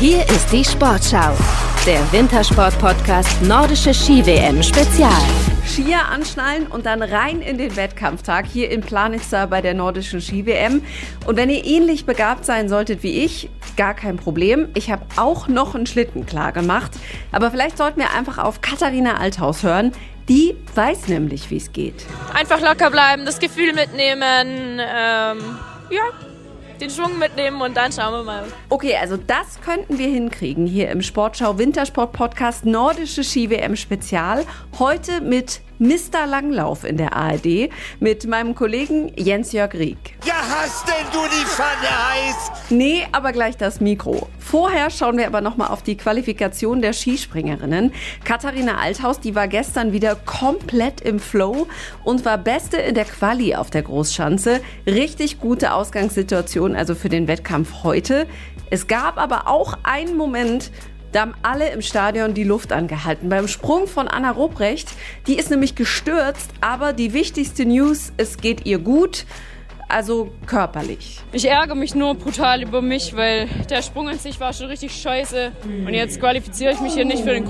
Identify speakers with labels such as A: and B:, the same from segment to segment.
A: Hier ist die Sportschau, der Wintersport-Podcast Nordische Ski-WM Spezial.
B: Skier anschnallen und dann rein in den Wettkampftag hier in Planitzer bei der Nordischen Ski-WM. Und wenn ihr ähnlich begabt sein solltet wie ich, gar kein Problem. Ich habe auch noch einen Schlitten klar gemacht. Aber vielleicht sollten wir einfach auf Katharina Althaus hören. Die weiß nämlich, wie es geht.
C: Einfach locker bleiben, das Gefühl mitnehmen. Ähm, ja, den Schwung mitnehmen und dann schauen wir mal.
B: Okay, also das könnten wir hinkriegen hier im Sportschau Wintersport Podcast Nordische Ski WM Spezial. Heute mit Mr. Langlauf in der ARD mit meinem Kollegen Jens-Jörg Rieck.
D: Ja, hast denn du die Pfanne heiß?
B: Nee, aber gleich das Mikro. Vorher schauen wir aber nochmal auf die Qualifikation der Skispringerinnen. Katharina Althaus, die war gestern wieder komplett im Flow und war Beste in der Quali auf der Großschanze. Richtig gute Ausgangssituation also für den Wettkampf heute. Es gab aber auch einen Moment, da haben alle im Stadion die Luft angehalten. Beim Sprung von Anna Robrecht, die ist nämlich gestürzt, aber die wichtigste News, es geht ihr gut also körperlich.
C: Ich ärgere mich nur brutal über mich, weil der Sprung an sich war schon richtig scheiße. Und jetzt qualifiziere ich mich hier nicht für den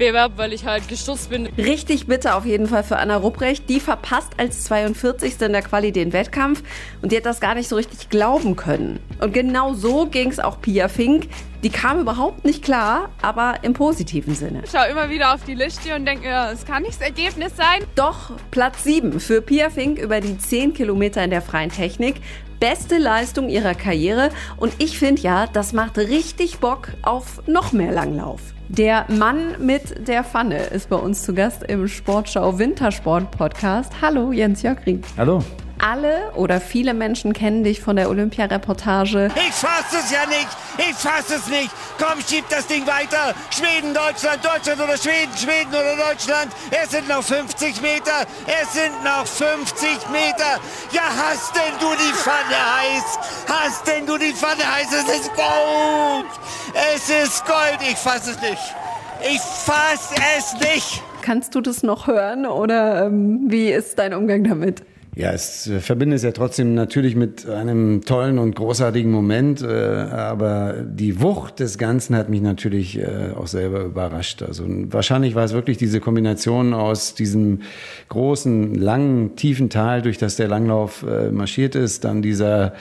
C: Großschanzenbewerb, weil ich halt gestürzt bin.
B: Richtig bitter auf jeden Fall für Anna Rupprecht. Die verpasst als 42. in der Quali den Wettkampf und die hat das gar nicht so richtig glauben können. Und genau so ging es auch Pia Fink. Die kam überhaupt nicht klar, aber im positiven Sinne.
C: Ich schaue immer wieder auf die Liste und denke, ja, es kann nicht das Ergebnis sein.
B: Doch, Platz 7 für Pia Fink über die 10 Kilometer in der freien Technik. Beste Leistung ihrer Karriere und ich finde ja, das macht richtig Bock auf noch mehr Langlauf. Der Mann mit der Pfanne ist bei uns zu Gast im Sportschau Wintersport Podcast. Hallo, Jens Jöckring.
E: Hallo
B: alle oder viele Menschen kennen dich von der Olympia-Reportage.
D: Ich fasse es ja nicht! Ich fasse es nicht! Komm, schieb das Ding weiter! Schweden, Deutschland, Deutschland oder Schweden, Schweden oder Deutschland! Es sind noch 50 Meter! Es sind noch 50 Meter! Ja, hast denn du die Pfanne heiß? Hast denn du die Pfanne heiß? Es ist Gold! Es ist Gold! Ich fasse es nicht! Ich fasse es nicht!
B: Kannst du das noch hören oder ähm, wie ist dein Umgang damit?
E: Ja, es äh, verbinde es ja trotzdem natürlich mit einem tollen und großartigen Moment, äh, aber die Wucht des Ganzen hat mich natürlich äh, auch selber überrascht. Also wahrscheinlich war es wirklich diese Kombination aus diesem großen, langen, tiefen Tal, durch das der Langlauf marschiert ist, dann dieser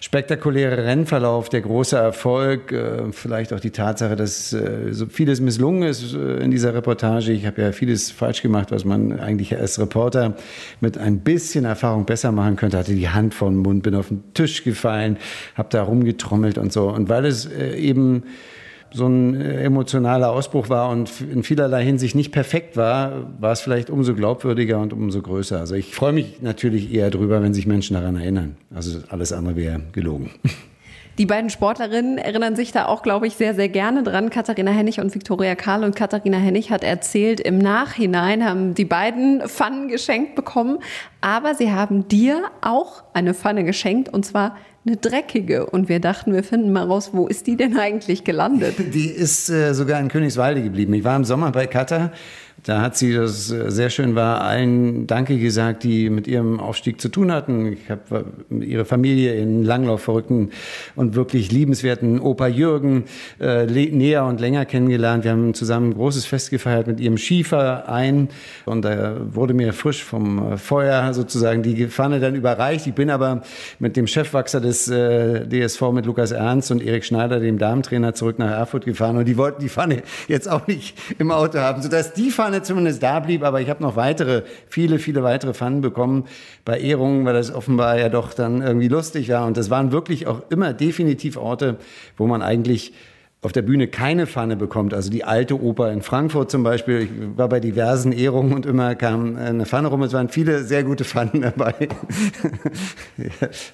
E: spektakuläre Rennverlauf, der große Erfolg, äh, vielleicht auch die Tatsache, dass äh, so vieles misslungen ist äh, in dieser Reportage. Ich habe ja vieles falsch gemacht, was man eigentlich als Reporter mit ein bisschen Erfahrung besser machen könnte. Hatte die Hand vor den Mund, bin auf den Tisch gefallen, habe da rumgetrommelt und so. Und weil es eben so ein äh, emotionaler Ausbruch war und in vielerlei Hinsicht nicht perfekt war, war es vielleicht umso glaubwürdiger und umso größer. Also ich freue mich natürlich eher drüber, wenn sich Menschen daran erinnern. Also alles andere wäre gelogen.
B: Die beiden Sportlerinnen erinnern sich da auch, glaube ich, sehr, sehr gerne dran. Katharina Hennig und Viktoria Karl. Und Katharina Hennig hat erzählt, im Nachhinein haben die beiden Pfannen geschenkt bekommen. Aber sie haben dir auch eine Pfanne geschenkt. Und zwar eine dreckige. Und wir dachten, wir finden mal raus, wo ist die denn eigentlich gelandet?
E: Die ist äh, sogar in Königswalde geblieben. Ich war im Sommer bei Katar da hat sie, das äh, sehr schön war, allen Danke gesagt, die mit ihrem Aufstieg zu tun hatten. Ich habe äh, ihre Familie in Langlauf verrückten und wirklich liebenswerten Opa Jürgen äh, näher und länger kennengelernt. Wir haben zusammen ein großes Fest gefeiert mit ihrem Skiverein und da wurde mir frisch vom äh, Feuer sozusagen die Pfanne dann überreicht. Ich bin aber mit dem Chefwachser des äh, DSV mit Lukas Ernst und Erik Schneider, dem Damentrainer, zurück nach Erfurt gefahren und die wollten die Pfanne jetzt auch nicht im Auto haben, sodass die Pfanne Pfanne zumindest da blieb, aber ich habe noch weitere, viele, viele weitere Pfannen bekommen bei Ehrungen, weil das offenbar ja doch dann irgendwie lustig war. Und das waren wirklich auch immer definitiv Orte, wo man eigentlich auf der Bühne keine Pfanne bekommt. Also die alte Oper in Frankfurt zum Beispiel. Ich war bei diversen Ehrungen und immer kam eine Pfanne rum. Es waren viele sehr gute Pfannen dabei.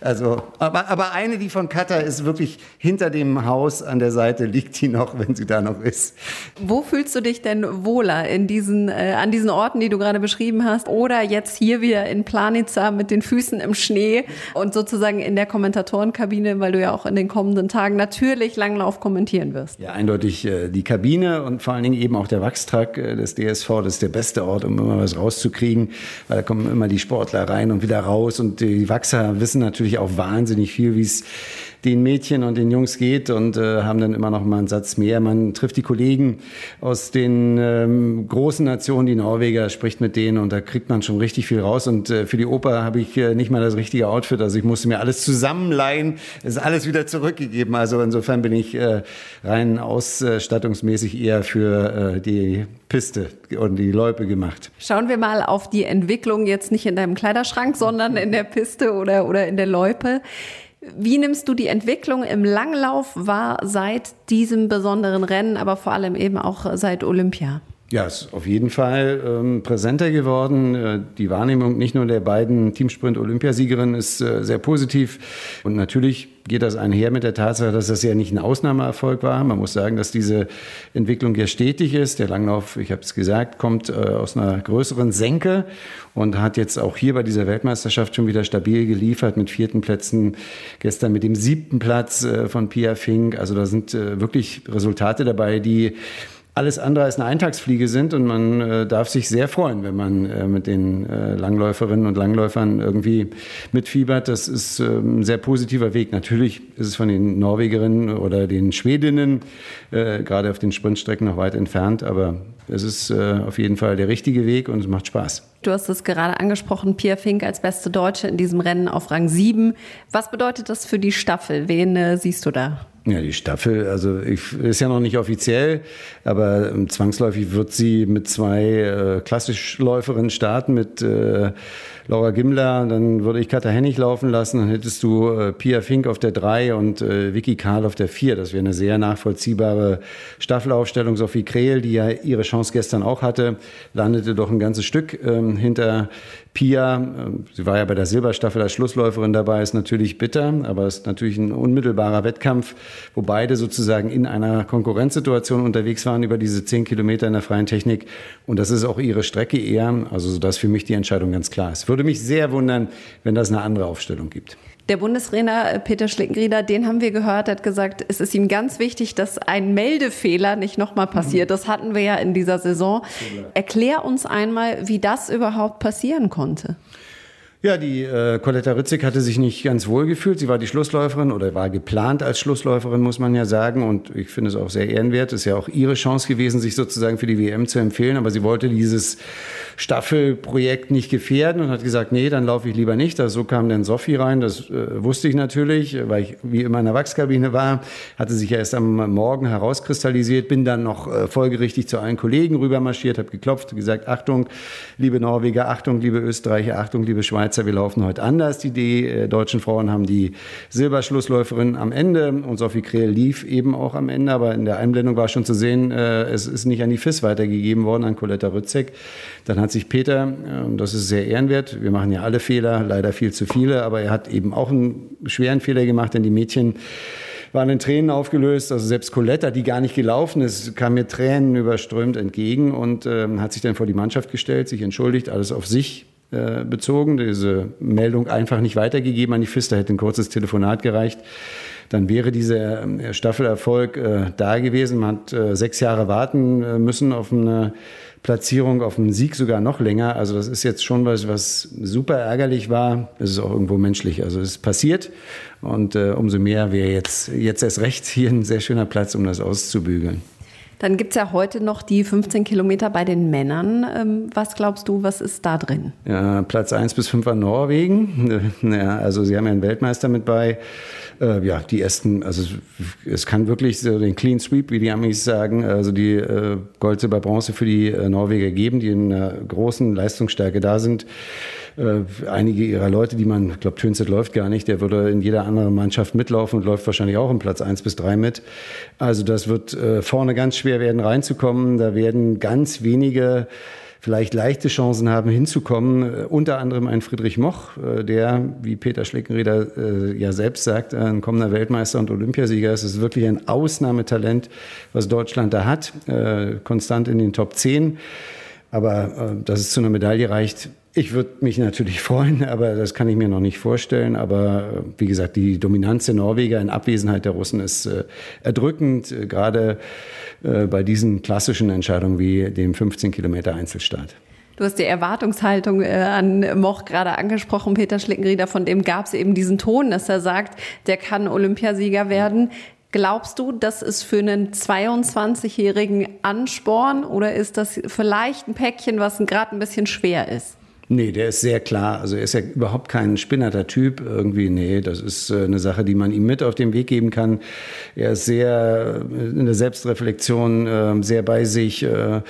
E: also, aber, aber eine, die von Katar ist wirklich hinter dem Haus an der Seite, liegt die noch, wenn sie da noch ist.
B: Wo fühlst du dich denn wohler in diesen, äh, an diesen Orten, die du gerade beschrieben hast? Oder jetzt hier wieder in Planitza mit den Füßen im Schnee und sozusagen in der Kommentatorenkabine, weil du ja auch in den kommenden Tagen natürlich Langlauf kommentieren wirst? Wirst.
E: Ja, eindeutig äh, die Kabine und vor allen Dingen eben auch der Wachstrag äh, des DSV. Das ist der beste Ort, um immer was rauszukriegen, weil da kommen immer die Sportler rein und wieder raus und die Wachser wissen natürlich auch wahnsinnig viel, wie es den Mädchen und den Jungs geht und äh, haben dann immer noch mal einen Satz mehr. Man trifft die Kollegen aus den ähm, großen Nationen, die Norweger, spricht mit denen und da kriegt man schon richtig viel raus. Und äh, für die Oper habe ich äh, nicht mal das richtige Outfit, also ich musste mir alles zusammenleihen, es ist alles wieder zurückgegeben. Also insofern bin ich äh, rein ausstattungsmäßig eher für äh, die Piste und die Loipe gemacht.
B: Schauen wir mal auf die Entwicklung jetzt nicht in deinem Kleiderschrank, sondern in der Piste oder, oder in der Loipe. Wie nimmst du die Entwicklung im Langlauf wahr seit diesem besonderen Rennen, aber vor allem eben auch seit Olympia?
E: Ja, ist auf jeden Fall ähm, präsenter geworden. Äh, die Wahrnehmung nicht nur der beiden Teamsprint-Olympiasiegerinnen ist äh, sehr positiv. Und natürlich geht das einher mit der Tatsache, dass das ja nicht ein Ausnahmeerfolg war. Man muss sagen, dass diese Entwicklung ja stetig ist. Der Langlauf, ich habe es gesagt, kommt äh, aus einer größeren Senke und hat jetzt auch hier bei dieser Weltmeisterschaft schon wieder stabil geliefert mit vierten Plätzen. Gestern mit dem siebten Platz äh, von Pia Fink. Also da sind äh, wirklich Resultate dabei, die alles andere als eine Eintagsfliege sind und man äh, darf sich sehr freuen, wenn man äh, mit den äh, Langläuferinnen und Langläufern irgendwie mitfiebert. Das ist ähm, ein sehr positiver Weg. Natürlich ist es von den Norwegerinnen oder den Schwedinnen äh, gerade auf den Sprintstrecken noch weit entfernt, aber es ist äh, auf jeden Fall der richtige Weg und es macht Spaß.
B: Du hast es gerade angesprochen, Pia Fink als beste Deutsche in diesem Rennen auf Rang 7. Was bedeutet das für die Staffel? Wen äh, siehst du da?
E: Ja, die Staffel, also ich, ist ja noch nicht offiziell, aber ähm, zwangsläufig wird sie mit zwei äh, Klassischläuferinnen starten, mit äh, Laura Gimler, dann würde ich Katha Hennig laufen lassen, dann hättest du äh, Pia Fink auf der 3 und äh, Vicky Karl auf der 4. Das wäre eine sehr nachvollziehbare Staffelaufstellung. Sophie Krehl, die ja ihre Chance gestern auch hatte, landete doch ein ganzes Stück ähm, hinter Pia, ähm, sie war ja bei der Silberstaffel als Schlussläuferin dabei, ist natürlich bitter, aber es ist natürlich ein unmittelbarer Wettkampf, wo beide sozusagen in einer Konkurrenzsituation unterwegs waren über diese zehn Kilometer in der freien Technik. Und das ist auch ihre Strecke eher, also sodass für mich die Entscheidung ganz klar ist. Würde mich sehr wundern, wenn das eine andere Aufstellung gibt.
B: Der Bundestrainer äh, Peter Schlickenrieder, den haben wir gehört, hat gesagt, es ist ihm ganz wichtig, dass ein Meldefehler nicht nochmal passiert. Das hatten wir ja in dieser Saison. Erklär uns einmal, wie das überhaupt passieren konnte.
E: Ja, die äh, Coletta Ritzig hatte sich nicht ganz wohl gefühlt. Sie war die Schlussläuferin oder war geplant als Schlussläuferin, muss man ja sagen. Und ich finde es auch sehr ehrenwert. Es ist ja auch ihre Chance gewesen, sich sozusagen für die WM zu empfehlen. Aber sie wollte dieses Staffelprojekt nicht gefährden und hat gesagt, nee, dann laufe ich lieber nicht. Also so kam dann Sophie rein. Das äh, wusste ich natürlich, weil ich wie immer in der Wachskabine war. Hatte sich ja erst am Morgen herauskristallisiert. Bin dann noch äh, folgerichtig zu allen Kollegen rübermarschiert, habe geklopft, gesagt, Achtung, liebe Norweger, Achtung, liebe Österreicher, Achtung, liebe Schweizer. Wir laufen heute anders. Die, die äh, deutschen Frauen haben die Silberschlussläuferin am Ende und Sophie Krehl lief eben auch am Ende, aber in der Einblendung war schon zu sehen, äh, es ist nicht an die FIS weitergegeben worden, an Coletta Rützek. Dann hat sich Peter, äh, das ist sehr ehrenwert, wir machen ja alle Fehler, leider viel zu viele, aber er hat eben auch einen schweren Fehler gemacht, denn die Mädchen waren in Tränen aufgelöst. Also selbst Coletta, die gar nicht gelaufen ist, kam mir Tränen überströmt entgegen und ähm, hat sich dann vor die Mannschaft gestellt, sich entschuldigt, alles auf sich äh, bezogen, diese Meldung einfach nicht weitergegeben an die FIS, da hätte ein kurzes Telefonat gereicht. Dann wäre dieser äh, Staffelerfolg äh, da gewesen. Man hat äh, sechs Jahre warten äh, müssen auf eine Platzierung, auf einen Sieg sogar noch länger. Also das ist jetzt schon was, was super ärgerlich war. Es ist auch irgendwo menschlich. Also es ist passiert und äh, umso mehr wäre jetzt, jetzt erst recht hier ein sehr schöner Platz, um das auszubügeln.
B: Dann gibt es ja heute noch die 15 Kilometer bei den Männern. Ähm, was glaubst du, was ist da drin?
E: Ja, Platz 1 bis 5 war Norwegen. Ja, also sie haben ja einen Weltmeister mit bei. Äh, ja, die ersten, also es kann wirklich so den Clean Sweep, wie die Amis sagen, also die äh, Gold, Silber, Bronze für die äh, Norweger geben, die in einer großen Leistungsstärke da sind. Äh, einige ihrer Leute, die man, ich glaube, Tönset läuft gar nicht, der würde in jeder anderen Mannschaft mitlaufen und läuft wahrscheinlich auch im Platz 1 bis 3 mit. Also das wird äh, vorne ganz schwer werden reinzukommen. Da werden ganz wenige vielleicht leichte Chancen haben, hinzukommen. Äh, unter anderem ein Friedrich Moch, äh, der, wie Peter Schleckenrieder äh, ja selbst sagt, ein kommender Weltmeister und Olympiasieger ist. Es ist wirklich ein Ausnahmetalent, was Deutschland da hat. Konstant in den Top 10. Aber dass es zu einer Medaille reicht, ich würde mich natürlich freuen, aber das kann ich mir noch nicht vorstellen. Aber äh, wie gesagt, die Dominanz der Norweger in Abwesenheit der Russen ist äh, erdrückend, äh, gerade äh, bei diesen klassischen Entscheidungen wie dem 15 Kilometer Einzelstart.
B: Du hast die Erwartungshaltung äh, an Moch gerade angesprochen, Peter Schlickenrieder, von dem gab es eben diesen Ton, dass er sagt, der kann Olympiasieger werden. Glaubst du, das ist für einen 22-jährigen Ansporn oder ist das vielleicht ein Päckchen, was gerade ein bisschen schwer ist?
E: Nee, der ist sehr klar. Also er ist ja überhaupt kein spinnerter Typ irgendwie. Nee, das ist äh, eine Sache, die man ihm mit auf den Weg geben kann. Er ist sehr äh, in der Selbstreflexion, ähm, sehr bei sich, äh,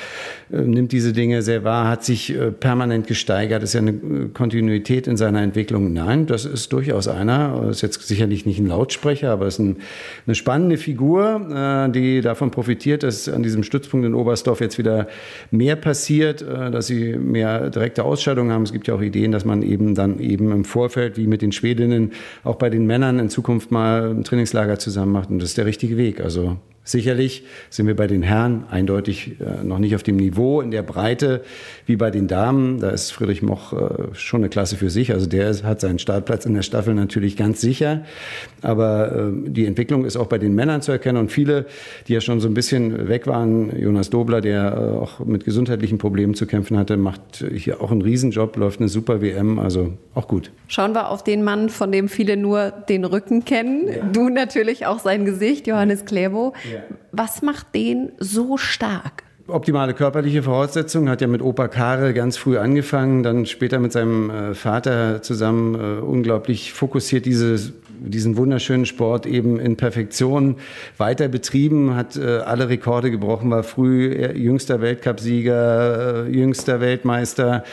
E: nimmt diese Dinge sehr wahr, hat sich permanent gesteigert. Ist ja eine Kontinuität in seiner Entwicklung. Nein, das ist durchaus einer. Ist jetzt sicherlich nicht ein Lautsprecher, aber ist ein, eine spannende Figur, die davon profitiert, dass an diesem Stützpunkt in Oberstdorf jetzt wieder mehr passiert, dass sie mehr direkte Ausschaltung Vorstellungen haben. Es gibt ja auch Ideen, dass man eben dann eben im Vorfeld, wie mit den Schwedinnen, auch bei den Männern in Zukunft mal ein Trainingslager zusammen macht. Und das ist der richtige Weg. Also Sicherlich sind wir bei den Herren eindeutig äh, noch nicht auf dem Niveau in der Breite wie bei den Damen. Da ist Friedrich Moch äh, schon eine Klasse für sich. Also der hat seinen Startplatz in der Staffel natürlich ganz sicher. Aber äh, die Entwicklung ist auch bei den Männern zu erkennen. Und viele, die ja schon so ein bisschen weg waren, Jonas Dobler, der auch mit gesundheitlichen Problemen zu kämpfen hatte, macht hier auch einen Riesenjob, läuft eine super WM. Also auch gut.
B: Schauen wir auf den Mann, von dem viele nur den Rücken kennen. Ja. Du natürlich auch sein Gesicht, Johannes Klebo. Ja. Was macht den so stark?
E: Optimale körperliche Voraussetzungen, hat ja mit Opa Karel ganz früh angefangen, dann später mit seinem äh, Vater zusammen äh, unglaublich fokussiert diese diesen wunderschönen Sport eben in Perfektion weiter betrieben, hat äh, alle Rekorde gebrochen, war früh jüngster Weltcupsieger, jüngster Weltmeister,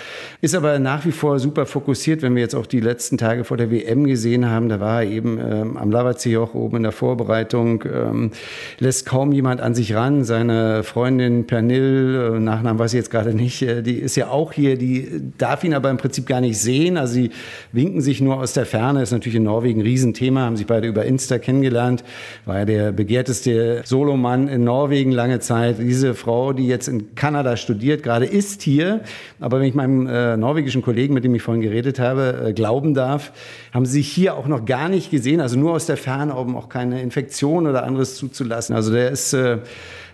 E: ist aber nach wie vor super fokussiert. Wenn wir jetzt auch die letzten Tage vor der WM gesehen haben, da war er eben ähm, am Lavazijoch oben in der Vorbereitung, ähm, lässt kaum jemand an sich ran. Seine Freundin Pernil, äh, Nachnamen weiß ich jetzt gerade nicht, äh, die ist ja auch hier, die darf ihn aber im Prinzip gar nicht sehen. Also sie winken sich nur aus der Ferne, ist natürlich in Norwegen ein Riesen Thema, haben sich beide über Insta kennengelernt, war ja der begehrteste Solomann in Norwegen lange Zeit. Diese Frau, die jetzt in Kanada studiert, gerade ist hier, aber wenn ich meinem äh, norwegischen Kollegen, mit dem ich vorhin geredet habe, äh, glauben darf, haben sie sich hier auch noch gar nicht gesehen, also nur aus der Ferne, um auch keine Infektion oder anderes zuzulassen. Also der ist äh,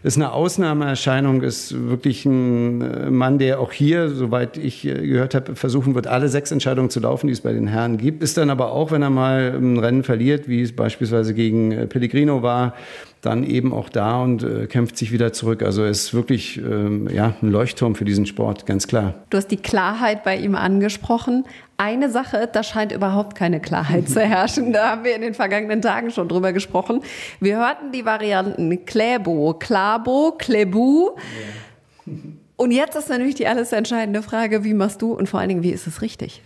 E: ist eine Ausnahmeerscheinung, ist wirklich ein äh, Mann, der auch hier, soweit ich äh, gehört habe, versuchen wird, alle sechs Entscheidungen zu laufen, die es bei den Herren gibt. Ist dann aber auch, wenn er mal ein Rennen verliert, wie es beispielsweise gegen äh, Pellegrino war, dann eben auch da und äh, kämpft sich wieder zurück. Also er ist wirklich ähm, ja, ein Leuchtturm für diesen Sport, ganz klar.
B: Du hast die Klarheit bei ihm angesprochen. Eine Sache, da scheint überhaupt keine Klarheit zu herrschen. Da haben wir in den vergangenen Tagen schon drüber gesprochen. Wir hörten die Varianten Kläbo, Klabo, Klebu. Ja. Und jetzt ist natürlich die alles entscheidende Frage, wie machst du und vor allen Dingen, wie ist es richtig?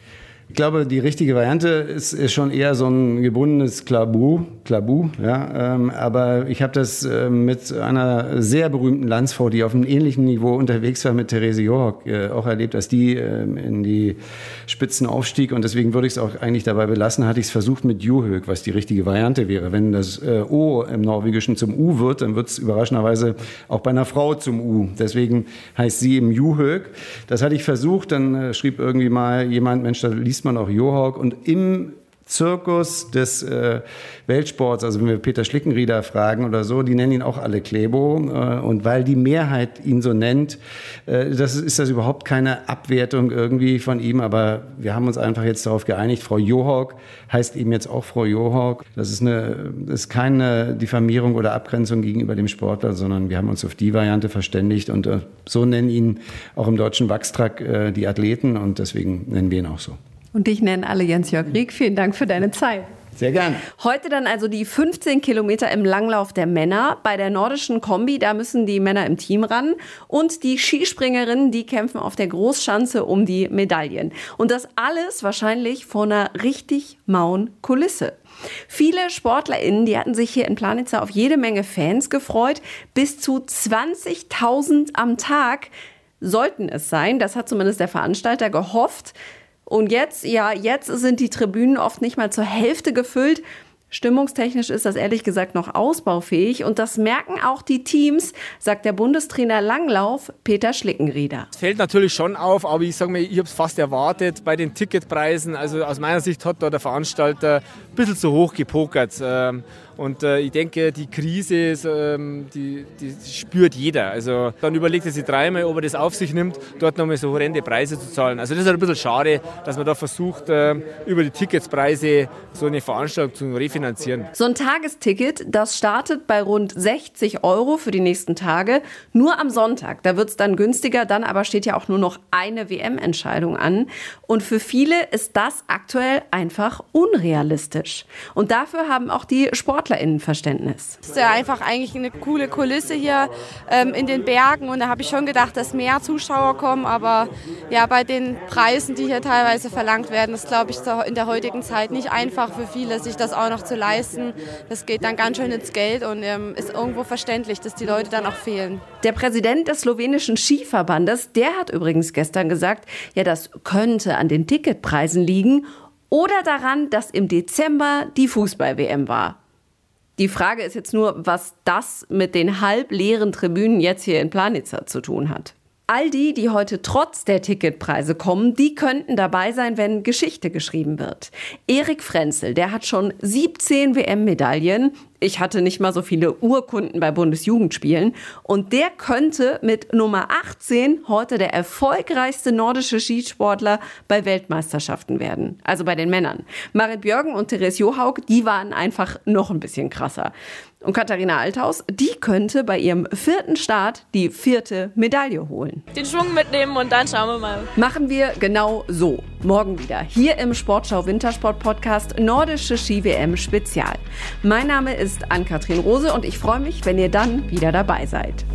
E: Ich glaube, die richtige Variante ist, ist schon eher so ein gebundenes Klabu, Klabu ja. Ähm, aber ich habe das äh, mit einer sehr berühmten Landsfrau, die auf einem ähnlichen Niveau unterwegs war mit Therese Johok, äh, auch erlebt, dass die äh, in die Spitzen aufstieg. Und deswegen würde ich es auch eigentlich dabei belassen, hatte ich es versucht mit Juhög, was die richtige Variante wäre. Wenn das äh, O im Norwegischen zum U wird, dann wird es überraschenderweise auch bei einer Frau zum U. Deswegen heißt sie im Juhög. Das hatte ich versucht, dann äh, schrieb irgendwie mal jemand, Mensch, da liest liest man auch Johawk und im Zirkus des äh, Weltsports, also wenn wir Peter Schlickenrieder fragen oder so, die nennen ihn auch alle Klebo. Äh, und weil die Mehrheit ihn so nennt, äh, das ist, das überhaupt keine Abwertung irgendwie von ihm. Aber wir haben uns einfach jetzt darauf geeinigt, Frau Johawk heißt eben jetzt auch Frau Johawk. Das ist, eine, das ist keine Diffamierung oder Abgrenzung gegenüber dem Sportler, sondern wir haben uns auf die Variante verständigt. Und äh, so nennen ihn auch im deutschen Wachstrack äh, die Athleten und deswegen nennen wir ihn auch so.
B: Und dich nennen alle Jens-Jörg Rieck. Vielen Dank für deine Zeit.
E: Sehr gern.
B: Heute dann also die 15 Kilometer im Langlauf der Männer. Bei der nordischen Kombi, da müssen die Männer im Team ran. Und die Skispringerinnen, die kämpfen auf der Großschanze um die Medaillen. Und das alles wahrscheinlich vor einer richtig mauen Kulisse. Viele SportlerInnen, die hatten sich hier in Planitzer auf jede Menge Fans gefreut. Bis zu 20.000 am Tag sollten es sein. Das hat zumindest der Veranstalter gehofft. Und jetzt, ja, jetzt sind die Tribünen oft nicht mal zur Hälfte gefüllt. Stimmungstechnisch ist das ehrlich gesagt noch ausbaufähig und das merken auch die Teams, sagt der Bundestrainer Langlauf Peter Schlickenrieder.
F: Es fällt natürlich schon auf, aber ich sage mal, ich habe es fast erwartet bei den Ticketpreisen. Also aus meiner Sicht hat da der Veranstalter ein bisschen zu hoch gepokert. Ähm, Und äh, ich denke, die Krise, ähm, die, die, spürt jeder. Also dann überlegt er sich dreimal, ob er das auf sich nimmt, dort nochmal so horrende Preise zu zahlen. Also das ist ein bisschen schade, dass man da versucht, äh, über die Ticketspreise so eine Veranstaltung zu refinanzieren.
B: So ein Tagesticket, das startet bei rund 60 Euro für die nächsten Tage. Nur am Sonntag, da wird es dann günstiger, dann aber steht ja auch nur noch eine WM-Entscheidung an. Und für viele ist das aktuell einfach unrealistisch. Und dafür haben auch die SportlerInnen Verständnis.
G: Es ist ja einfach eigentlich eine coole Kulisse hier ähm, in den Bergen. Und da habe ich schon gedacht, dass mehr Zuschauer kommen. Aber ja, bei den Preisen, die hier teilweise verlangt werden, ist, glaube ich, in der heutigen Zeit nicht einfach für viele, sich das auch noch zu leisten. Das geht dann ganz schön ins Geld und ähm, ist irgendwo verständlich, dass die Leute dann auch fehlen.
B: Der Präsident des slowenischen Skiverbandes, der hat übrigens gestern gesagt, ja, das könnte an den Ticketpreisen liegen oder daran, dass im Dezember die Fußball-WM war. Die Frage ist jetzt nur, was das mit den halbleeren Tribünen jetzt hier in Planitzer zu tun hat. All die, die heute trotz der Ticketpreise kommen, die könnten dabei sein, wenn Geschichte geschrieben wird. Erik Frenzel, der hat schon 17 WM-Medaillen. Ich hatte nicht mal so viele Urkunden bei Bundesjugendspielen. Und der könnte mit Nummer 18 heute der erfolgreichste nordische Skisportler bei Weltmeisterschaften werden. Also bei den Männern. Marit Björgen und Therese Johaug, die waren einfach noch ein bisschen krasser. Und Katharina Althaus, die könnte bei ihrem vierten Start die vierte Medaille holen.
C: Den Schwung mitnehmen und dann schauen wir mal.
B: Machen wir genau so. Morgen wieder hier im Sportschau Wintersport Podcast Nordische Ski WM Spezial. Mein Name ist Ann-Kathrin Rose und ich freue mich, wenn ihr dann wieder dabei seid.